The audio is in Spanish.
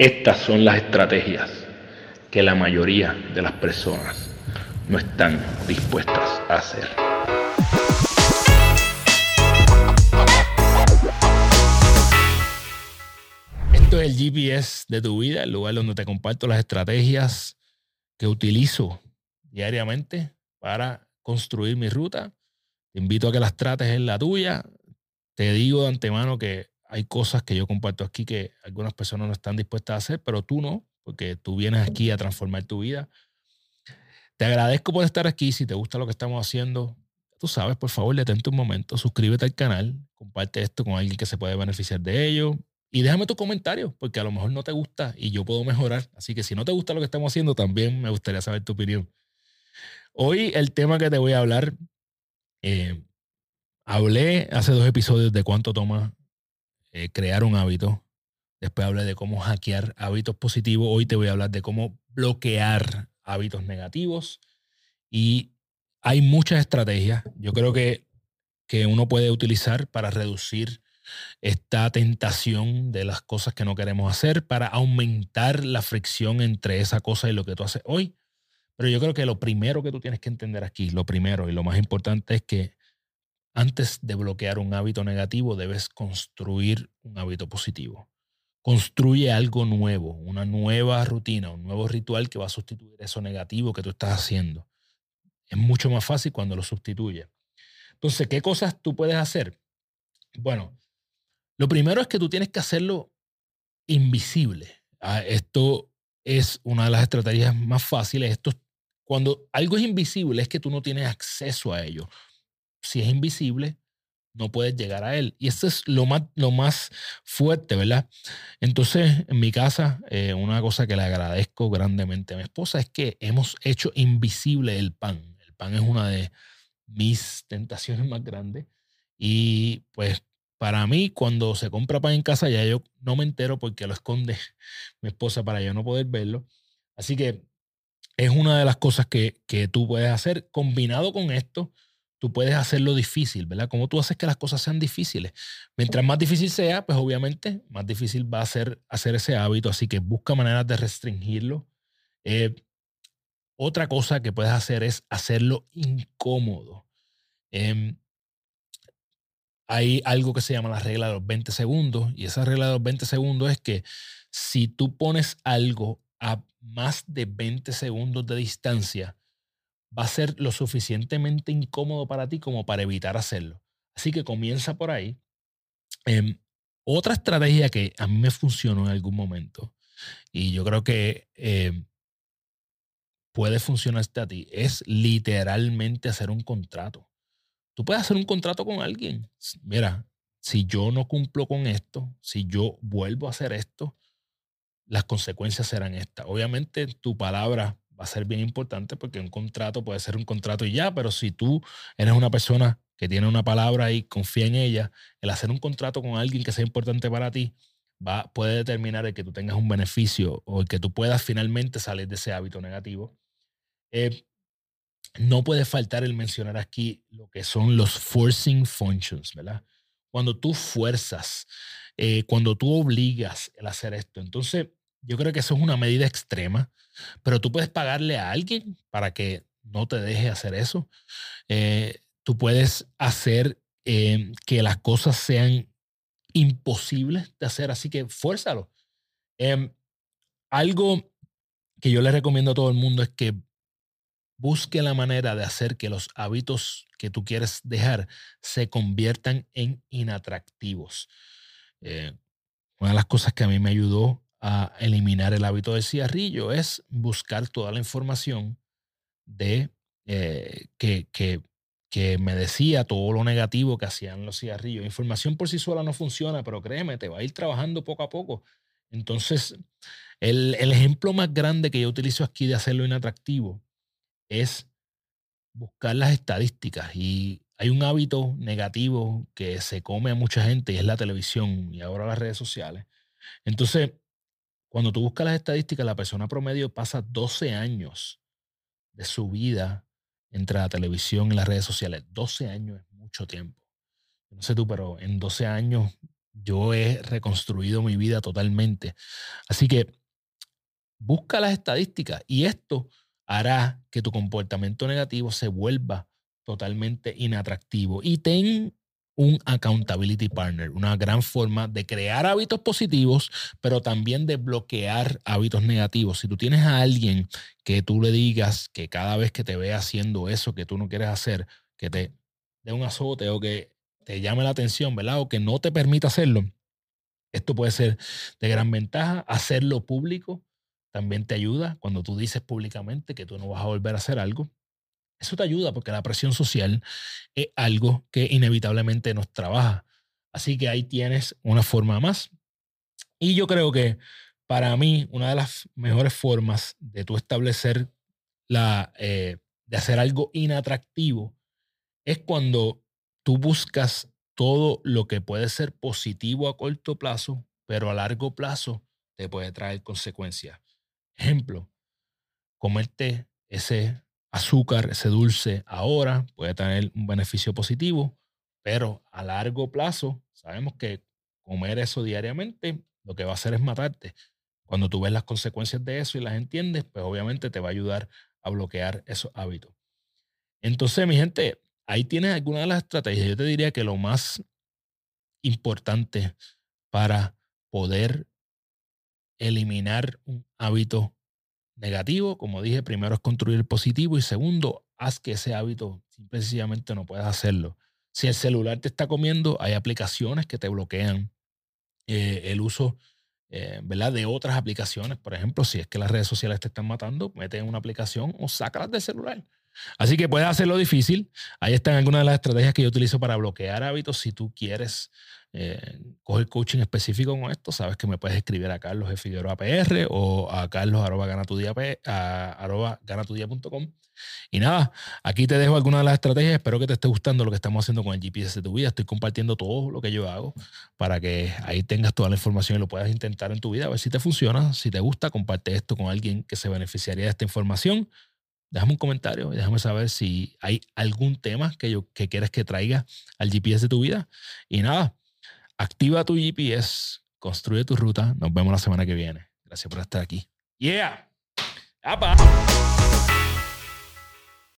Estas son las estrategias que la mayoría de las personas no están dispuestas a hacer. Esto es el GPS de tu vida, el lugar donde te comparto las estrategias que utilizo diariamente para construir mi ruta. Te invito a que las trates en la tuya. Te digo de antemano que hay cosas que yo comparto aquí que algunas personas no están dispuestas a hacer, pero tú no, porque tú vienes aquí a transformar tu vida. Te agradezco por estar aquí. Si te gusta lo que estamos haciendo, tú sabes, por favor, detente un momento, suscríbete al canal, comparte esto con alguien que se puede beneficiar de ello y déjame tu comentario, porque a lo mejor no te gusta y yo puedo mejorar. Así que si no te gusta lo que estamos haciendo, también me gustaría saber tu opinión. Hoy el tema que te voy a hablar, eh, hablé hace dos episodios de cuánto toma eh, crear un hábito. Después hablé de cómo hackear hábitos positivos. Hoy te voy a hablar de cómo bloquear hábitos negativos. Y hay muchas estrategias. Yo creo que, que uno puede utilizar para reducir esta tentación de las cosas que no queremos hacer, para aumentar la fricción entre esa cosa y lo que tú haces hoy. Pero yo creo que lo primero que tú tienes que entender aquí, lo primero y lo más importante es que antes de bloquear un hábito negativo, debes construir un hábito positivo. Construye algo nuevo, una nueva rutina, un nuevo ritual que va a sustituir eso negativo que tú estás haciendo. Es mucho más fácil cuando lo sustituye. Entonces, ¿qué cosas tú puedes hacer? Bueno, lo primero es que tú tienes que hacerlo invisible. Ah, esto es una de las estrategias más fáciles. Esto, cuando algo es invisible es que tú no tienes acceso a ello si es invisible, no puedes llegar a él. Y eso es lo más, lo más fuerte, ¿verdad? Entonces, en mi casa, eh, una cosa que le agradezco grandemente a mi esposa es que hemos hecho invisible el pan. El pan es una de mis tentaciones más grandes. Y pues para mí, cuando se compra pan en casa, ya yo no me entero porque lo esconde mi esposa para yo no poder verlo. Así que es una de las cosas que, que tú puedes hacer. Combinado con esto, tú puedes hacerlo difícil, ¿verdad? ¿Cómo tú haces que las cosas sean difíciles? Mientras más difícil sea, pues obviamente más difícil va a ser hacer ese hábito, así que busca maneras de restringirlo. Eh, otra cosa que puedes hacer es hacerlo incómodo. Em, hay algo que se llama la regla de los 20 segundos y esa regla de los 20 segundos es que si tú pones algo a más de 20 segundos de distancia, va a ser lo suficientemente incómodo para ti como para evitar hacerlo. Así que comienza por ahí. Em, otra estrategia que a mí me funcionó en algún momento, y yo creo que em, puede funcionarte a ti, es literalmente hacer un contrato. Tú puedes hacer un contrato con alguien. Mira, si yo no cumplo con esto, si yo vuelvo a hacer esto, las consecuencias serán estas. Obviamente tu palabra va a ser bien importante porque un contrato puede ser un contrato y ya, pero si tú eres una persona que tiene una palabra y confía en ella, el hacer un contrato con alguien que sea importante para ti va, puede determinar el que tú tengas un beneficio o el que tú puedas finalmente salir de ese hábito negativo. Eh, no puede faltar el mencionar aquí lo que son los forcing functions, ¿verdad? Cuando tú fuerzas, eh, cuando tú obligas el hacer esto. Entonces, yo creo que eso es una medida extrema, pero tú puedes pagarle a alguien para que no te deje hacer eso. Eh, tú puedes hacer eh, que las cosas sean imposibles de hacer, así que fuérzalo. Em, algo que yo le recomiendo a todo el mundo es que busque la manera de hacer que los hábitos que tú quieres dejar se conviertan en inatractivos. Eh, una de las cosas que a mí me ayudó a eliminar el hábito del cigarrillo es buscar toda la información de eh, que, que, que, me decía todo lo negativo que hacían los cigarrillos. Información por sí sola no funciona, pero créeme, te va a ir trabajando poco a poco. Entonces, el, el ejemplo más grande que yo utilizo aquí de hacerlo inatractivo es buscar las estadísticas. Y hay un hábito negativo que se come a mucha gente y es la televisión y ahora las redes sociales. Entonces, cuando tú buscas las estadísticas, la persona promedio pasa 12 años de su vida entre la televisión y las redes sociales. 12 años es mucho tiempo. No sé tú, pero en 12 años yo he reconstruido mi vida totalmente. Así que busca las estadísticas y esto hará que tu comportamiento negativo se vuelva totalmente inatractivo. Y ten un accountability partner, una gran forma de crear hábitos positivos, pero también de bloquear hábitos negativos. Si tú tienes a alguien que tú le digas que cada vez que te vea haciendo eso que tú no quieres hacer, que te dé un azote o que te llame la atención, ¿verdad? O que no te permita hacerlo, esto puede ser de gran ventaja. Hacerlo público también te ayuda cuando tú dices públicamente que tú no vas a volver a hacer algo. Eso te ayuda porque la presión social es algo que inevitablemente nos trabaja. Así que ahí tienes una forma más. Y yo creo que para mí una de las mejores formas de tú establecer la, eh, de hacer algo inatractivo es cuando tú buscas todo lo que puede ser positivo a corto plazo, pero a largo plazo te puede traer consecuencias. Ejemplo, comerte ese azúcar, ese dulce ahora puede tener un beneficio positivo, pero a largo plazo sabemos que comer eso diariamente lo que va a hacer es matarte. Cuando tú ves las consecuencias de eso y las entiendes, pues obviamente te va a ayudar a bloquear esos hábitos. Entonces, mi gente, ahí tienes algunas de las estrategias. Yo te diría que lo más importante para poder eliminar un hábito negativo, como dije, primero es construir el positivo y segundo, haz que ese hábito simplemente no puedas hacerlo. Si el celular te está comiendo, hay aplicaciones que te bloquean eh, el uso eh, ¿verdad? de otras aplicaciones. Por ejemplo, si es que las redes sociales te están matando, mete en una aplicación o sácalas del celular. Así que puedes hacerlo difícil. Ahí están algunas de las estrategias que yo utilizo para bloquear hábitos. Si tú quieres eh, coger coaching específico con esto, sabes que me puedes escribir a Carlos. Figueroa PR o a carlos arroba ganatudia.com. Y nada, aquí te dejo algunas de las estrategias. Espero que te esté gustando lo que estamos haciendo con el GPS de tu vida. Estoy compartiendo todo lo que yo hago para que ahí tengas toda la información y lo puedas intentar en tu vida, a ver si te funciona. Si te gusta, comparte esto con alguien que se beneficiaría de esta información déjame un comentario y déjame saber si hay algún tema que, yo, que quieres que traiga al GPS de tu vida. Y nada, activa tu GPS, construye tu ruta. Nos vemos la semana que viene. Gracias por estar aquí. Yeah. ¡Apa!